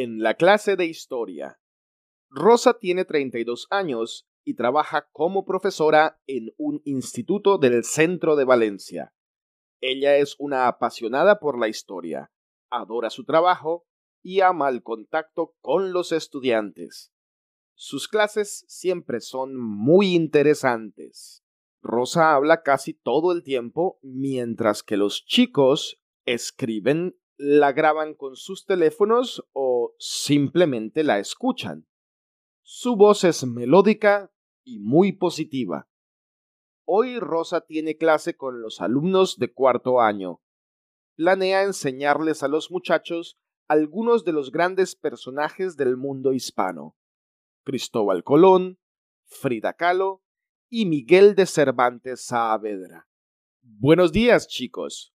En la clase de historia, Rosa tiene 32 años y trabaja como profesora en un instituto del centro de Valencia. Ella es una apasionada por la historia, adora su trabajo y ama el contacto con los estudiantes. Sus clases siempre son muy interesantes. Rosa habla casi todo el tiempo, mientras que los chicos escriben, la graban con sus teléfonos o simplemente la escuchan. Su voz es melódica y muy positiva. Hoy Rosa tiene clase con los alumnos de cuarto año. Planea enseñarles a los muchachos algunos de los grandes personajes del mundo hispano. Cristóbal Colón, Frida Kahlo y Miguel de Cervantes Saavedra. Buenos días, chicos.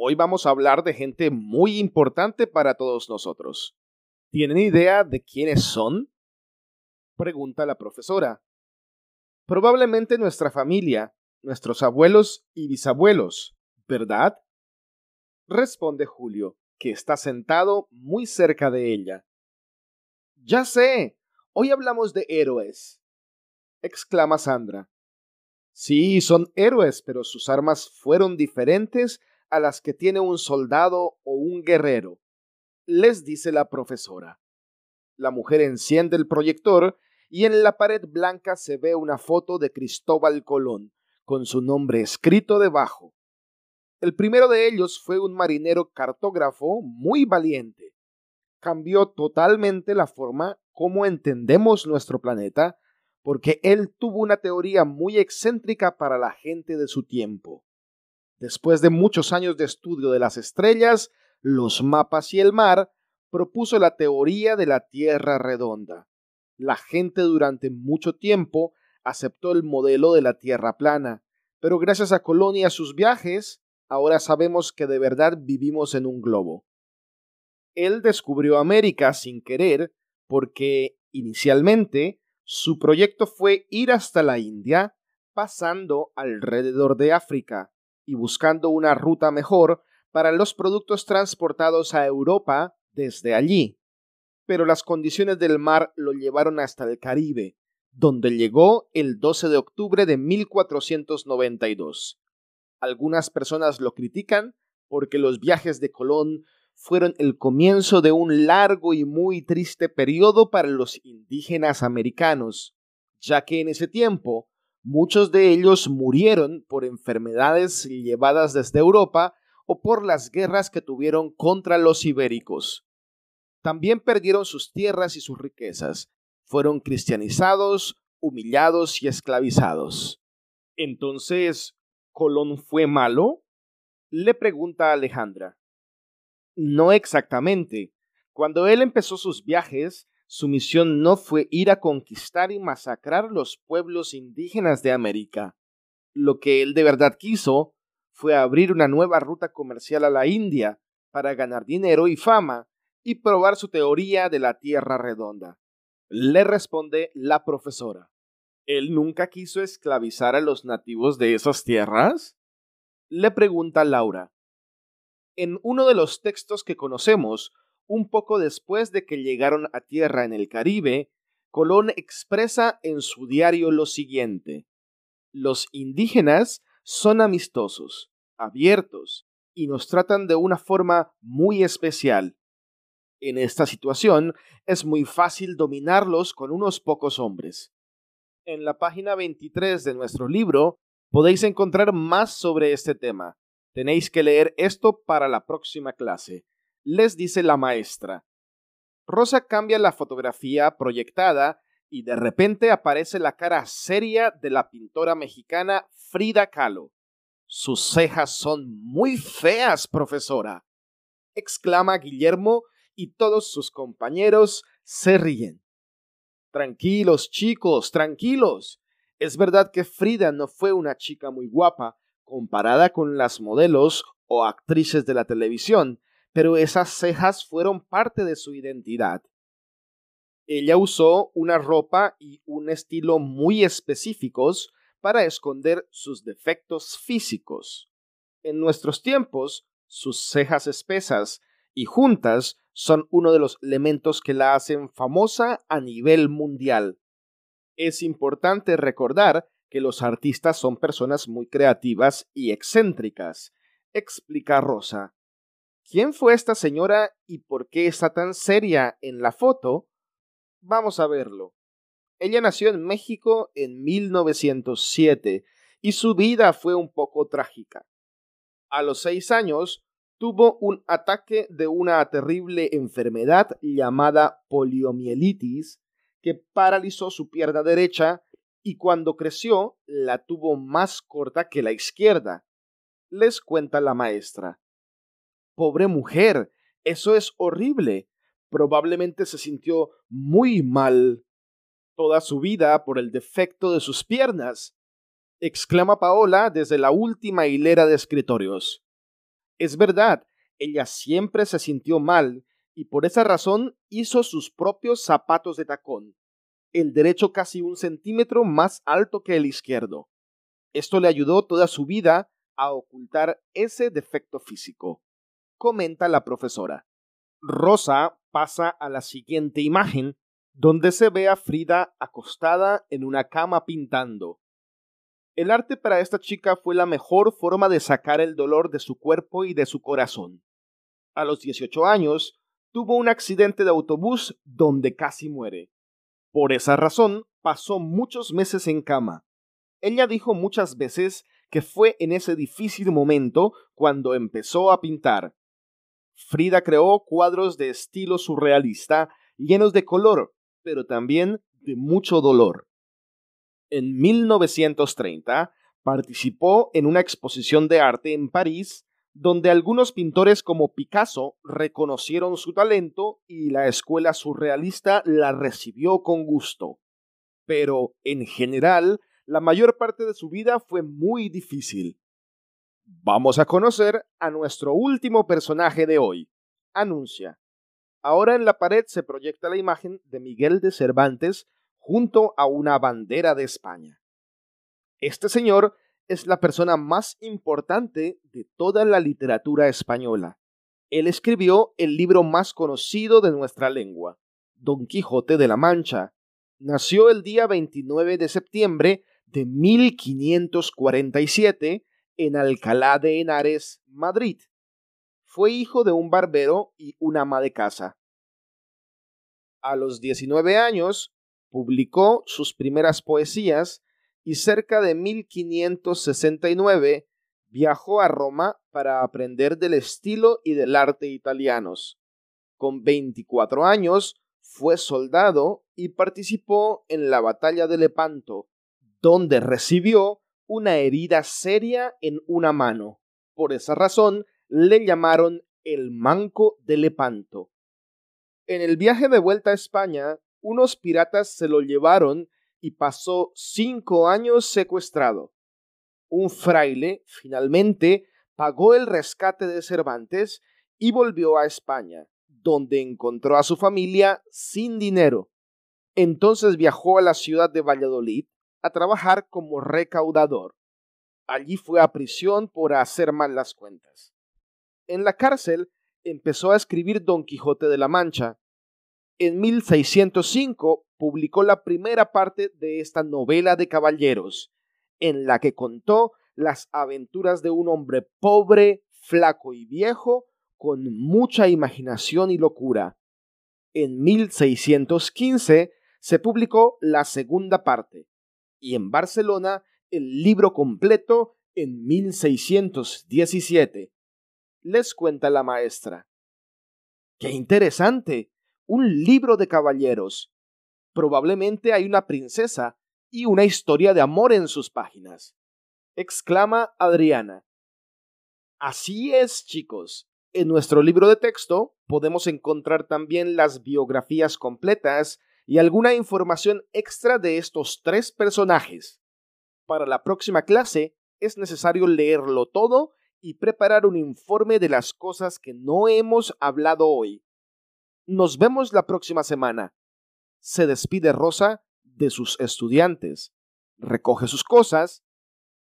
Hoy vamos a hablar de gente muy importante para todos nosotros. ¿Tienen idea de quiénes son? Pregunta la profesora. Probablemente nuestra familia, nuestros abuelos y bisabuelos, ¿verdad? Responde Julio, que está sentado muy cerca de ella. Ya sé, hoy hablamos de héroes, exclama Sandra. Sí, son héroes, pero sus armas fueron diferentes a las que tiene un soldado o un guerrero, les dice la profesora. La mujer enciende el proyector y en la pared blanca se ve una foto de Cristóbal Colón, con su nombre escrito debajo. El primero de ellos fue un marinero cartógrafo muy valiente. Cambió totalmente la forma como entendemos nuestro planeta porque él tuvo una teoría muy excéntrica para la gente de su tiempo. Después de muchos años de estudio de las estrellas, los mapas y el mar, propuso la teoría de la Tierra redonda. La gente durante mucho tiempo aceptó el modelo de la Tierra plana, pero gracias a Colón y a sus viajes, ahora sabemos que de verdad vivimos en un globo. Él descubrió América sin querer porque, inicialmente, su proyecto fue ir hasta la India, pasando alrededor de África y buscando una ruta mejor para los productos transportados a Europa desde allí. Pero las condiciones del mar lo llevaron hasta el Caribe, donde llegó el 12 de octubre de 1492. Algunas personas lo critican porque los viajes de Colón fueron el comienzo de un largo y muy triste periodo para los indígenas americanos, ya que en ese tiempo muchos de ellos murieron por enfermedades llevadas desde Europa o por las guerras que tuvieron contra los ibéricos. También perdieron sus tierras y sus riquezas, fueron cristianizados, humillados y esclavizados. Entonces, ¿Colón fue malo? Le pregunta Alejandra. No exactamente. Cuando él empezó sus viajes, su misión no fue ir a conquistar y masacrar los pueblos indígenas de América. Lo que él de verdad quiso fue abrir una nueva ruta comercial a la India para ganar dinero y fama y probar su teoría de la Tierra redonda. Le responde la profesora. ¿Él nunca quiso esclavizar a los nativos de esas tierras? Le pregunta Laura en uno de los textos que conocemos, un poco después de que llegaron a tierra en el Caribe, Colón expresa en su diario lo siguiente. Los indígenas son amistosos, abiertos, y nos tratan de una forma muy especial. En esta situación es muy fácil dominarlos con unos pocos hombres. En la página 23 de nuestro libro podéis encontrar más sobre este tema. Tenéis que leer esto para la próxima clase, les dice la maestra. Rosa cambia la fotografía proyectada y de repente aparece la cara seria de la pintora mexicana Frida Kahlo. Sus cejas son muy feas, profesora, exclama Guillermo y todos sus compañeros se ríen. Tranquilos, chicos, tranquilos. Es verdad que Frida no fue una chica muy guapa, comparada con las modelos o actrices de la televisión, pero esas cejas fueron parte de su identidad. Ella usó una ropa y un estilo muy específicos para esconder sus defectos físicos. En nuestros tiempos, sus cejas espesas y juntas son uno de los elementos que la hacen famosa a nivel mundial. Es importante recordar que los artistas son personas muy creativas y excéntricas, explica Rosa. ¿Quién fue esta señora y por qué está tan seria en la foto? Vamos a verlo. Ella nació en México en 1907 y su vida fue un poco trágica. A los seis años tuvo un ataque de una terrible enfermedad llamada poliomielitis que paralizó su pierna derecha y cuando creció la tuvo más corta que la izquierda. Les cuenta la maestra. Pobre mujer, eso es horrible. Probablemente se sintió muy mal toda su vida por el defecto de sus piernas, exclama Paola desde la última hilera de escritorios. Es verdad, ella siempre se sintió mal y por esa razón hizo sus propios zapatos de tacón, el derecho casi un centímetro más alto que el izquierdo. Esto le ayudó toda su vida a ocultar ese defecto físico, comenta la profesora. Rosa pasa a la siguiente imagen donde se ve a Frida acostada en una cama pintando. El arte para esta chica fue la mejor forma de sacar el dolor de su cuerpo y de su corazón. A los 18 años, tuvo un accidente de autobús donde casi muere. Por esa razón, pasó muchos meses en cama. Ella dijo muchas veces que fue en ese difícil momento cuando empezó a pintar. Frida creó cuadros de estilo surrealista llenos de color, pero también de mucho dolor. En 1930 participó en una exposición de arte en París donde algunos pintores como Picasso reconocieron su talento y la escuela surrealista la recibió con gusto. Pero, en general, la mayor parte de su vida fue muy difícil. Vamos a conocer a nuestro último personaje de hoy, Anuncia. Ahora en la pared se proyecta la imagen de Miguel de Cervantes junto a una bandera de España. Este señor es la persona más importante de toda la literatura española. Él escribió el libro más conocido de nuestra lengua, Don Quijote de la Mancha. Nació el día 29 de septiembre de 1547 en Alcalá de Henares, Madrid. Fue hijo de un barbero y una ama de casa. A los 19 años, publicó sus primeras poesías y cerca de 1569 viajó a Roma para aprender del estilo y del arte italianos. Con 24 años fue soldado y participó en la batalla de Lepanto, donde recibió una herida seria en una mano. Por esa razón le llamaron el Manco de Lepanto. En el viaje de vuelta a España, unos piratas se lo llevaron y pasó cinco años secuestrado. Un fraile, finalmente, pagó el rescate de Cervantes y volvió a España, donde encontró a su familia sin dinero. Entonces viajó a la ciudad de Valladolid a trabajar como recaudador. Allí fue a prisión por hacer mal las cuentas. En la cárcel empezó a escribir Don Quijote de la Mancha. En 1605 publicó la primera parte de esta novela de caballeros, en la que contó las aventuras de un hombre pobre, flaco y viejo, con mucha imaginación y locura. En 1615 se publicó la segunda parte, y en Barcelona el libro completo en 1617 les cuenta la maestra. ¡Qué interesante! Un libro de caballeros. Probablemente hay una princesa y una historia de amor en sus páginas. exclama Adriana. Así es, chicos. En nuestro libro de texto podemos encontrar también las biografías completas y alguna información extra de estos tres personajes. Para la próxima clase es necesario leerlo todo y preparar un informe de las cosas que no hemos hablado hoy. Nos vemos la próxima semana. Se despide Rosa de sus estudiantes, recoge sus cosas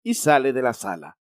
y sale de la sala.